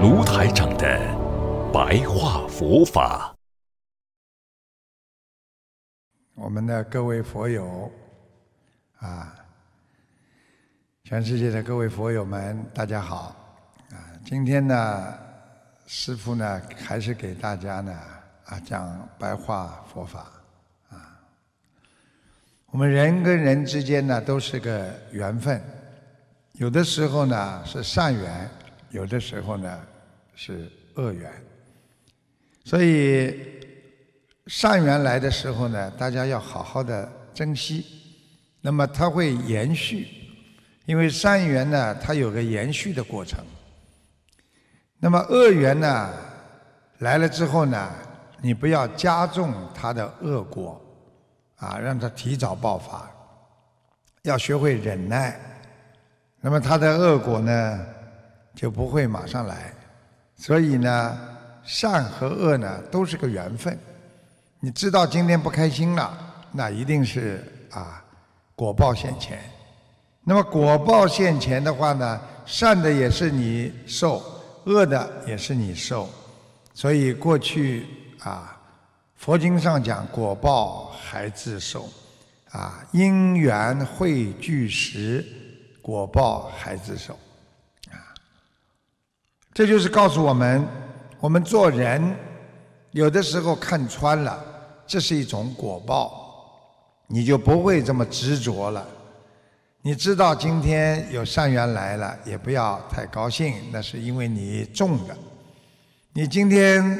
卢台长的白话佛法。我们的各位佛友啊，全世界的各位佛友们，大家好啊！今天呢，师父呢，还是给大家呢啊讲白话佛法啊。我们人跟人之间呢，都是个缘分，有的时候呢是善缘。有的时候呢是恶缘，所以善缘来的时候呢，大家要好好的珍惜。那么它会延续，因为善缘呢，它有个延续的过程。那么恶缘呢来了之后呢，你不要加重它的恶果，啊，让它提早爆发，要学会忍耐。那么它的恶果呢？就不会马上来，所以呢，善和恶呢都是个缘分。你知道今天不开心了，那一定是啊果报现前。那么果报现前的话呢，善的也是你受，恶的也是你受。所以过去啊，佛经上讲果报还自受，啊因缘汇聚时，果报还自受。这就是告诉我们，我们做人有的时候看穿了，这是一种果报，你就不会这么执着了。你知道今天有善缘来了，也不要太高兴，那是因为你种的。你今天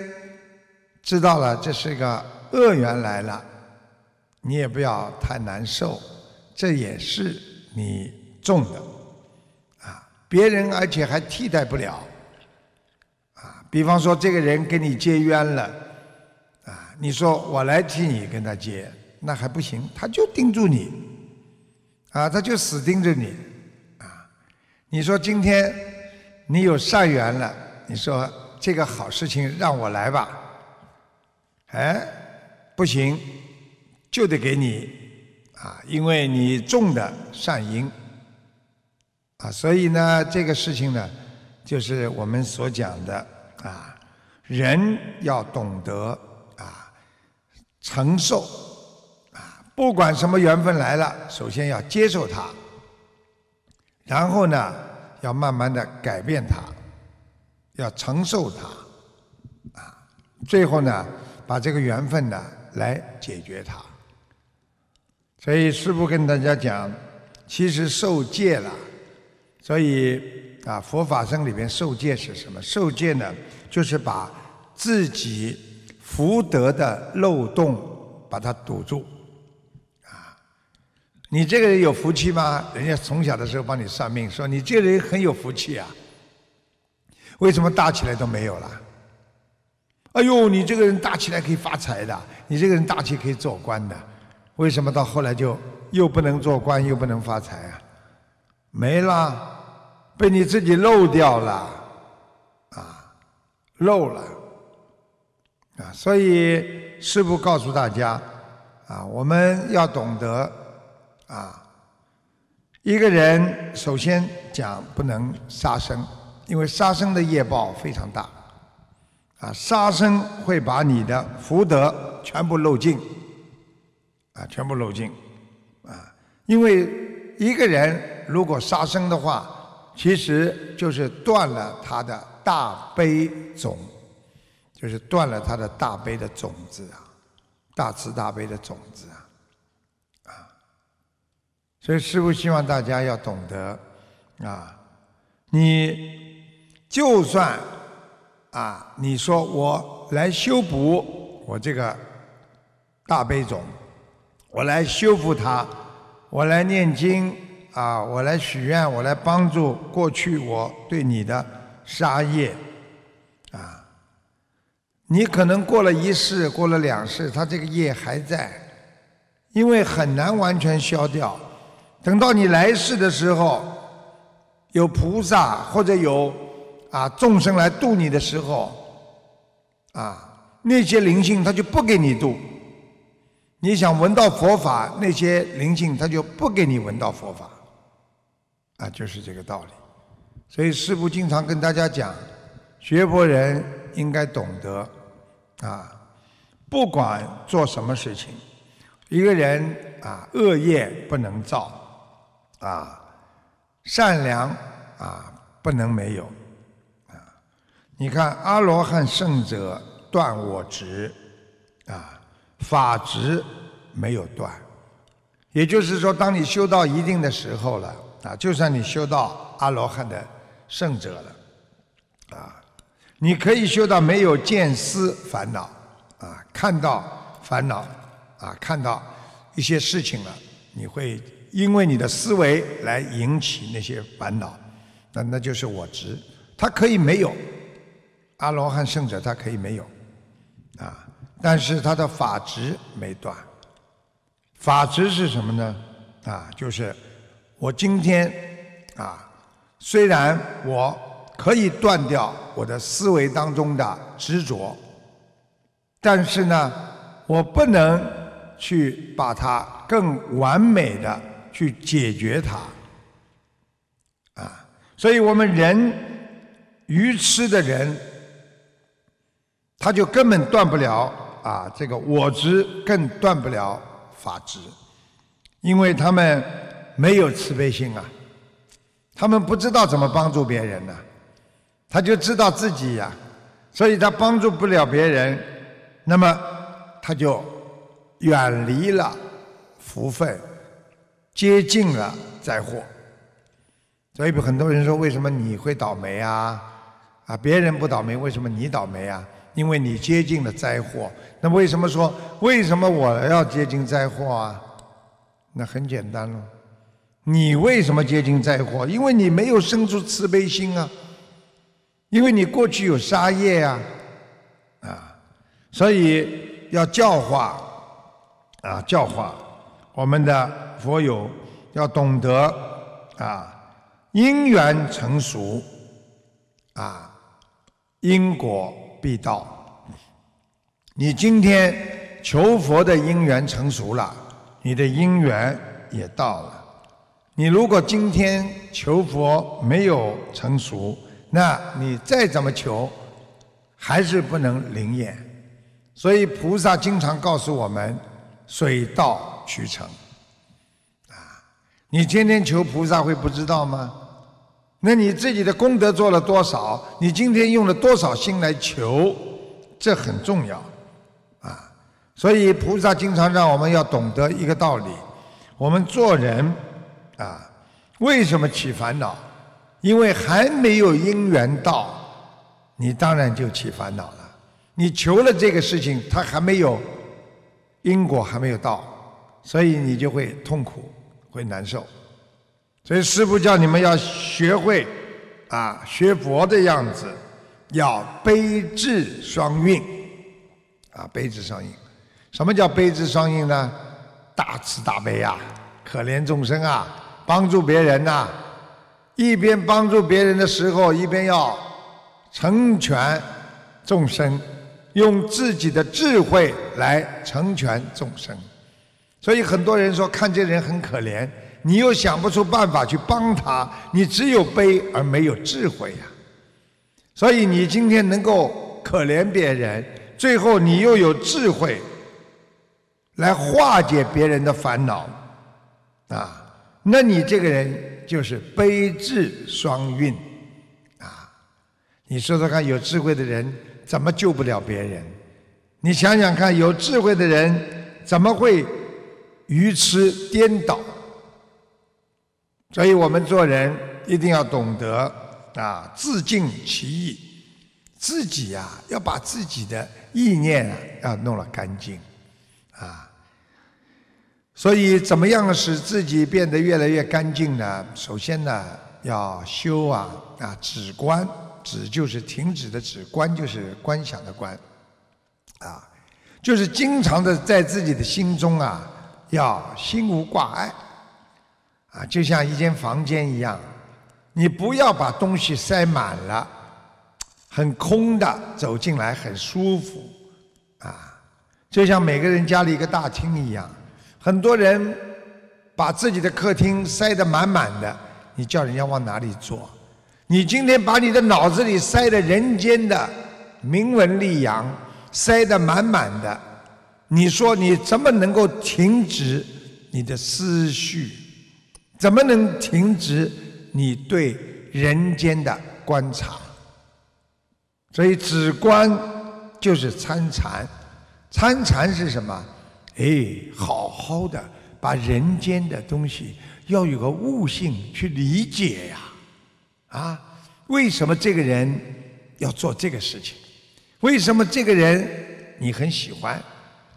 知道了这是个恶缘来了，你也不要太难受，这也是你种的啊。别人而且还替代不了。比方说，这个人跟你结冤了，啊，你说我来替你跟他结，那还不行，他就盯住你，啊，他就死盯着你，啊，你说今天你有善缘了，你说这个好事情让我来吧，哎，不行，就得给你，啊，因为你种的善因，啊，所以呢，这个事情呢，就是我们所讲的。啊，人要懂得啊承受啊，不管什么缘分来了，首先要接受它，然后呢，要慢慢的改变它，要承受它，啊，最后呢，把这个缘分呢来解决它。所以师父跟大家讲，其实受戒了，所以。啊，佛法僧里边受戒是什么？受戒呢，就是把自己福德的漏洞把它堵住。啊，你这个人有福气吗？人家从小的时候帮你算命，说你这个人很有福气啊。为什么大起来都没有了？哎呦，你这个人大起来可以发财的，你这个人大起可以做官的，为什么到后来就又不能做官，又不能发财啊？没了。被你自己漏掉了，啊，漏了，啊，所以师父告诉大家，啊，我们要懂得，啊，一个人首先讲不能杀生，因为杀生的业报非常大，啊，杀生会把你的福德全部漏尽，啊，全部漏尽，啊，因为一个人如果杀生的话，其实就是断了他的大悲种，就是断了他的大悲的种子啊，大慈大悲的种子啊，啊，所以师父希望大家要懂得啊，你就算啊，你说我来修补我这个大悲种，我来修复它，我来念经。啊，我来许愿，我来帮助过去我对你的杀业啊。你可能过了一世，过了两世，他这个业还在，因为很难完全消掉。等到你来世的时候，有菩萨或者有啊众生来度你的时候，啊那些灵性他就不给你度。你想闻到佛法，那些灵性他就不给你闻到佛法，啊就是这个道理。所以师父经常跟大家讲，学佛人应该懂得。啊，不管做什么事情，一个人啊，恶业不能造，啊，善良啊不能没有，啊，你看阿罗汉圣者断我执，啊，法执没有断，也就是说，当你修到一定的时候了，啊，就算你修到阿罗汉的圣者了，啊。你可以修到没有见思烦恼，啊，看到烦恼，啊，看到一些事情了，你会因为你的思维来引起那些烦恼，那那就是我执。他可以没有，阿罗汉圣者他可以没有，啊，但是他的法执没断。法执是什么呢？啊，就是我今天啊，虽然我。可以断掉我的思维当中的执着，但是呢，我不能去把它更完美的去解决它，啊，所以我们人愚痴的人，他就根本断不了啊这个我执，更断不了法执，因为他们没有慈悲心啊，他们不知道怎么帮助别人呢。他就知道自己呀，所以他帮助不了别人，那么他就远离了福分，接近了灾祸。所以很多人说，为什么你会倒霉啊？啊，别人不倒霉，为什么你倒霉啊？因为你接近了灾祸。那为什么说为什么我要接近灾祸啊？那很简单喽，你为什么接近灾祸？因为你没有生出慈悲心啊。因为你过去有杀业呀，啊，所以要教化啊，教化我们的佛友要懂得啊，因缘成熟啊，因果必到。你今天求佛的因缘成熟了，你的因缘也到了。你如果今天求佛没有成熟，那你再怎么求，还是不能灵验，所以菩萨经常告诉我们：水到渠成。啊，你天天求菩萨会不知道吗？那你自己的功德做了多少？你今天用了多少心来求？这很重要，啊，所以菩萨经常让我们要懂得一个道理：我们做人，啊，为什么起烦恼？因为还没有因缘到，你当然就起烦恼了。你求了这个事情，它还没有因果还没有到，所以你就会痛苦，会难受。所以师父叫你们要学会啊，学佛的样子，要悲智双运啊，悲智双运。什么叫悲智双运呢？大慈大悲啊，可怜众生啊，帮助别人呐。一边帮助别人的时候，一边要成全众生，用自己的智慧来成全众生。所以很多人说看这人很可怜，你又想不出办法去帮他，你只有悲而没有智慧呀。所以你今天能够可怜别人，最后你又有智慧来化解别人的烦恼，啊，那你这个人。就是悲智双运，啊！你说说看，有智慧的人怎么救不了别人？你想想看，有智慧的人怎么会愚痴颠倒？所以我们做人一定要懂得啊，自尽其意，自己呀要把自己的意念啊要弄了干净，啊。所以，怎么样使自己变得越来越干净呢？首先呢，要修啊啊止观，止就是停止的止，观就是观想的观，啊，就是经常的在自己的心中啊，要心无挂碍，啊，就像一间房间一样，你不要把东西塞满了，很空的走进来很舒服，啊，就像每个人家里一个大厅一样，很多人把自己的客厅塞得满满的，你叫人家往哪里坐？你今天把你的脑子里塞的人间的名闻利养塞得满满的，你说你怎么能够停止你的思绪？怎么能停止你对人间的观察？所以止观就是参禅，参禅是什么？哎，好好的把人间的东西要有个悟性去理解呀。啊，为什么这个人要做这个事情？为什么这个人你很喜欢？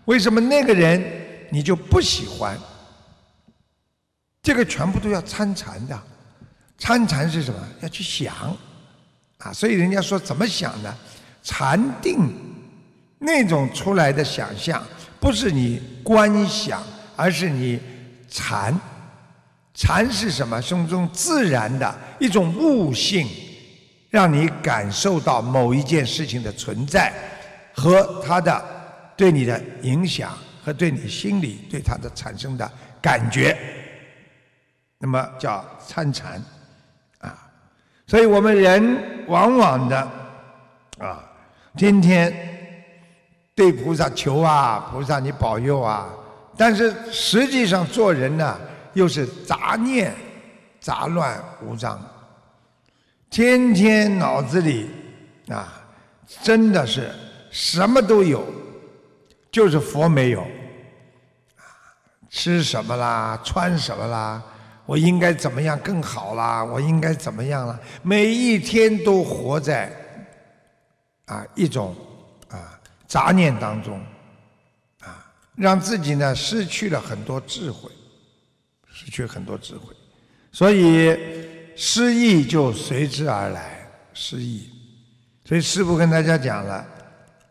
为什么那个人你就不喜欢？这个全部都要参禅的。参禅是什么？要去想啊！所以人家说怎么想呢？禅定那种出来的想象，不是你观想，而是你禅。禅是什么？是一种自然的一种悟性，让你感受到某一件事情的存在和它的对你的影响和对你心里对它的产生的感觉，那么叫参禅啊。所以我们人往往的啊，天天对菩萨求啊，菩萨你保佑啊，但是实际上做人呢。又是杂念杂乱无章，天天脑子里啊，真的是什么都有，就是佛没有。吃什么啦，穿什么啦，我应该怎么样更好啦？我应该怎么样了？每一天都活在啊一种杂念当中，啊，让自己呢失去了很多智慧。失去很多智慧，所以失意就随之而来。失意，所以师父跟大家讲了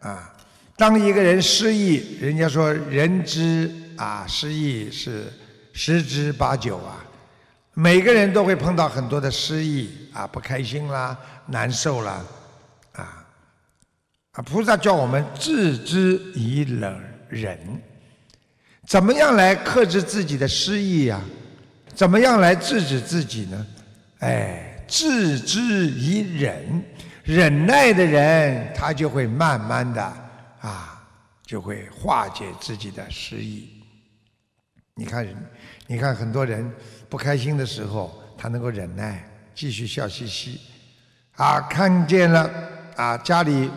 啊，当一个人失意，人家说人之啊失意是十之八九啊，每个人都会碰到很多的失意啊，不开心啦，难受啦，啊菩萨叫我们置之以冷忍，怎么样来克制自己的失意呀？怎么样来制止自己呢？哎，置之以忍，忍耐的人，他就会慢慢的啊，就会化解自己的失意。你看，你看很多人不开心的时候，他能够忍耐，继续笑嘻嘻。啊，看见了啊，家里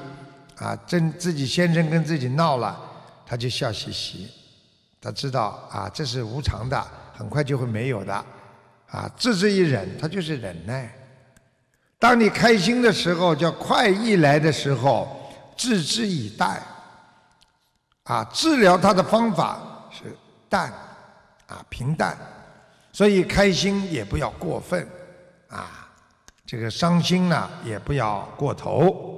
啊，真自己先生跟自己闹了，他就笑嘻嘻，他知道啊，这是无常的。很快就会没有的，啊，置之以忍，他就是忍耐。当你开心的时候，叫快意来的时候，置之以淡。啊，治疗它的方法是淡，啊，平淡。所以开心也不要过分，啊，这个伤心呢也不要过头，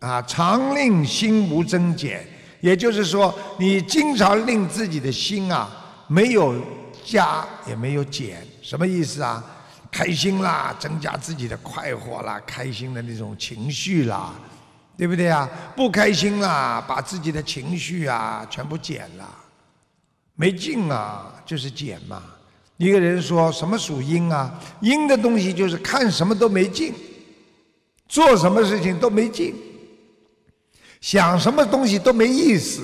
啊，常令心无增减。也就是说，你经常令自己的心啊没有。加也没有减，什么意思啊？开心啦，增加自己的快活啦，开心的那种情绪啦，对不对啊？不开心啦，把自己的情绪啊全部减了，没劲啊，就是减嘛。一个人说什么属阴啊？阴的东西就是看什么都没劲，做什么事情都没劲，想什么东西都没意思。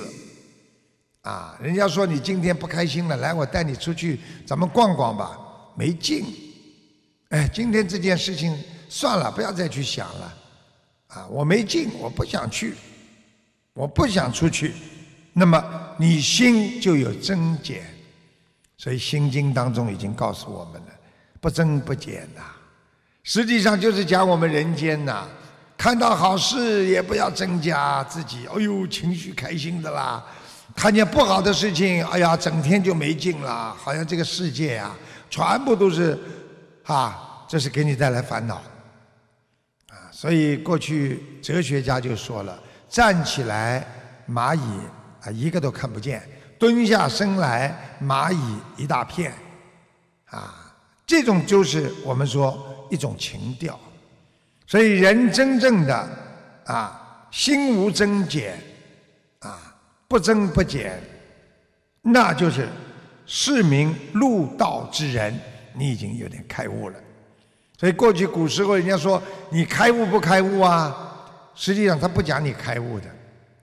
啊，人家说你今天不开心了，来，我带你出去，咱们逛逛吧。没劲，哎，今天这件事情算了，不要再去想了。啊，我没劲，我不想去，我不想出去。那么你心就有增减，所以《心经》当中已经告诉我们了，不增不减呐。实际上就是讲我们人间呐，看到好事也不要增加自己，哎呦，情绪开心的啦。看见不好的事情，哎呀，整天就没劲了，好像这个世界呀，全部都是，啊，这是给你带来烦恼，啊，所以过去哲学家就说了：站起来蚂蚁啊一个都看不见，蹲下身来蚂蚁一大片，啊，这种就是我们说一种情调。所以人真正的啊心无增减，啊不增不减，那就是市民入道之人，你已经有点开悟了。所以过去古时候人家说你开悟不开悟啊？实际上他不讲你开悟的，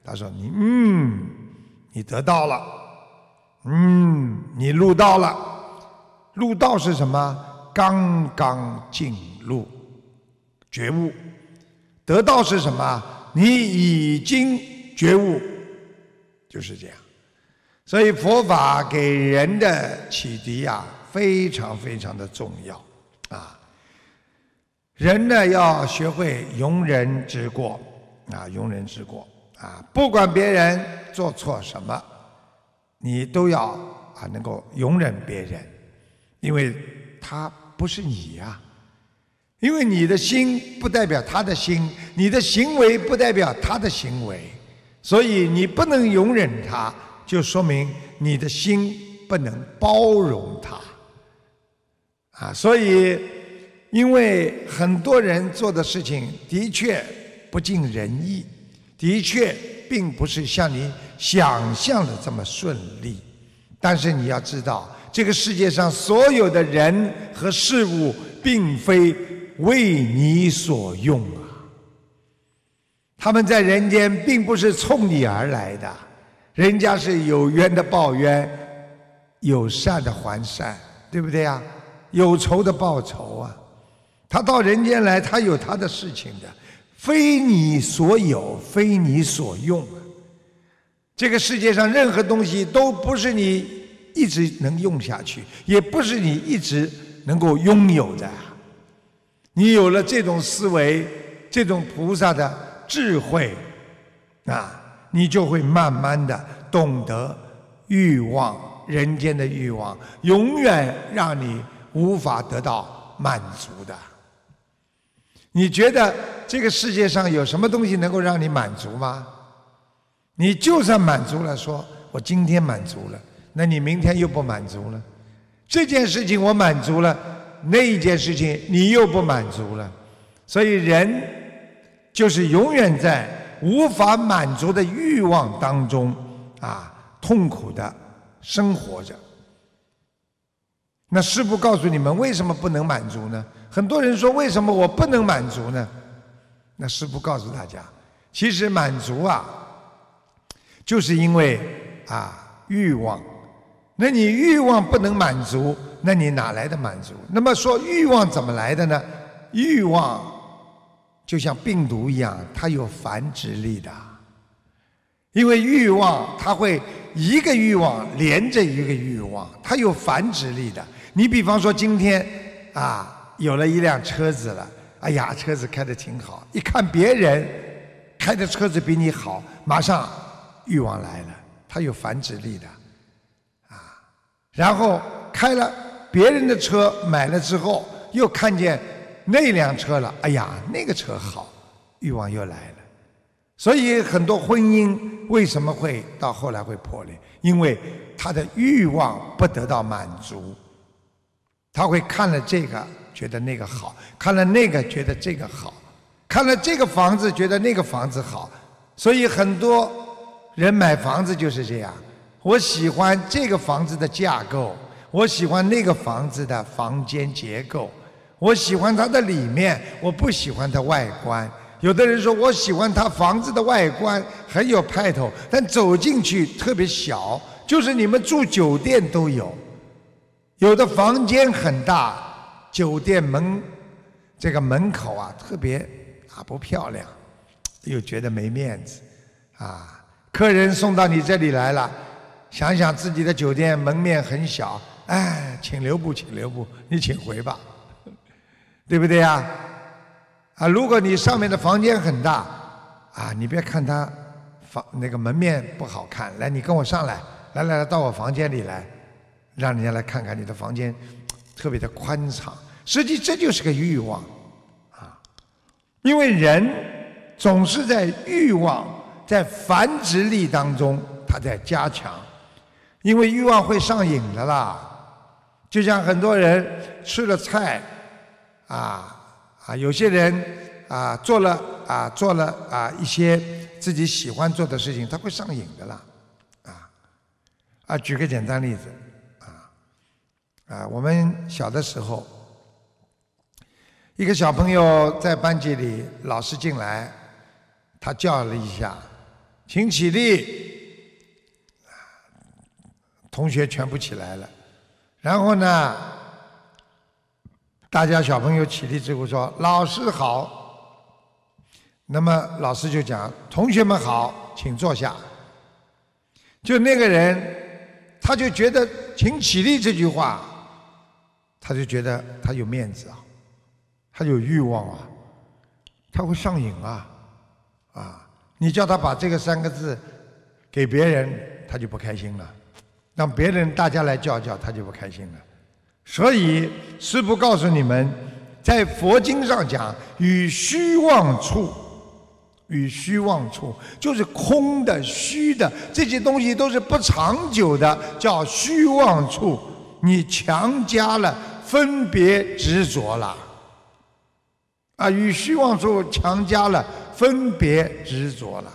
他说你嗯，你得到了，嗯，你入道了。入道是什么？刚刚进入觉悟。得道是什么？你已经觉悟，就是这样。所以佛法给人的启迪呀，非常非常的重要啊。人呢要学会容人之过啊，容人之过啊，不管别人做错什么，你都要啊能够容忍别人，因为他不是你呀，因为你的心不代表他的心，你的行为不代表他的行为，所以你不能容忍他，就说明你的心不能包容他啊，所以。因为很多人做的事情的确不尽人意，的确并不是像你想象的这么顺利。但是你要知道，这个世界上所有的人和事物，并非为你所用啊。他们在人间并不是冲你而来的，人家是有冤的报冤，有善的还善，对不对呀？有仇的报仇啊。他到人间来，他有他的事情的，非你所有，非你所用啊。这个世界上任何东西都不是你一直能用下去，也不是你一直能够拥有的。你有了这种思维，这种菩萨的智慧，啊，你就会慢慢的懂得欲望，人间的欲望永远让你无法得到满足的。你觉得这个世界上有什么东西能够让你满足吗？你就算满足了，说我今天满足了，那你明天又不满足了。这件事情我满足了，那一件事情你又不满足了。所以人就是永远在无法满足的欲望当中啊，痛苦的生活着。那师父告诉你们，为什么不能满足呢？很多人说，为什么我不能满足呢？那师父告诉大家，其实满足啊，就是因为啊欲望。那你欲望不能满足，那你哪来的满足？那么说欲望怎么来的呢？欲望就像病毒一样，它有繁殖力的。因为欲望，它会一个欲望连着一个欲望，它有繁殖力的。你比方说今天啊。有了一辆车子了，哎呀，车子开的挺好。一看别人开的车子比你好，马上欲望来了，它有繁殖力的，啊。然后开了别人的车，买了之后又看见那辆车了，哎呀，那个车好，欲望又来了。所以很多婚姻为什么会到后来会破裂？因为他的欲望不得到满足，他会看了这个。觉得那个好，看了那个觉得这个好，看了这个房子觉得那个房子好，所以很多人买房子就是这样。我喜欢这个房子的架构，我喜欢那个房子的房间结构，我喜欢它的里面，我不喜欢它外观。有的人说我喜欢它房子的外观很有派头，但走进去特别小，就是你们住酒店都有，有的房间很大。酒店门这个门口啊，特别啊不漂亮，又觉得没面子啊。客人送到你这里来了，想想自己的酒店门面很小，哎，请留步，请留步，你请回吧，对不对呀？啊，如果你上面的房间很大，啊，你别看他房那个门面不好看，来，你跟我上来，来来来到我房间里来，让人家来看看你的房间特别的宽敞。实际这就是个欲望，啊，因为人总是在欲望、在繁殖力当中，他在加强。因为欲望会上瘾的啦，就像很多人吃了菜，啊啊，有些人啊做了啊做了啊一些自己喜欢做的事情，他会上瘾的啦，啊啊，举个简单例子，啊啊，我们小的时候，一个小朋友在班级里，老师进来，他叫了一下，请起立。同学全部起来了，然后呢，大家小朋友起立之后说：“老师好。”那么老师就讲：“同学们好，请坐下。”就那个人，他就觉得“请起立”这句话，他就觉得他有面子啊，他有欲望啊，他会上瘾啊，啊！你叫他把这个三个字给别人，他就不开心了。让别人大家来叫叫，他就不开心了。所以师父告诉你们，在佛经上讲，与虚妄处，与虚妄处就是空的、虚的这些东西都是不长久的，叫虚妄处。你强加了分别执着了，啊，与虚妄处强加了分别执着了，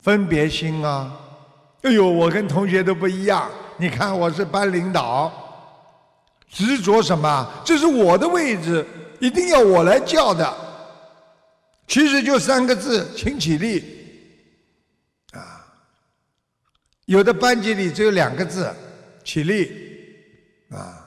分别心啊。哎呦，我跟同学都不一样。你看，我是班领导，执着什么？这是我的位置，一定要我来叫的。其实就三个字，请起立。啊，有的班级里只有两个字，起立。啊，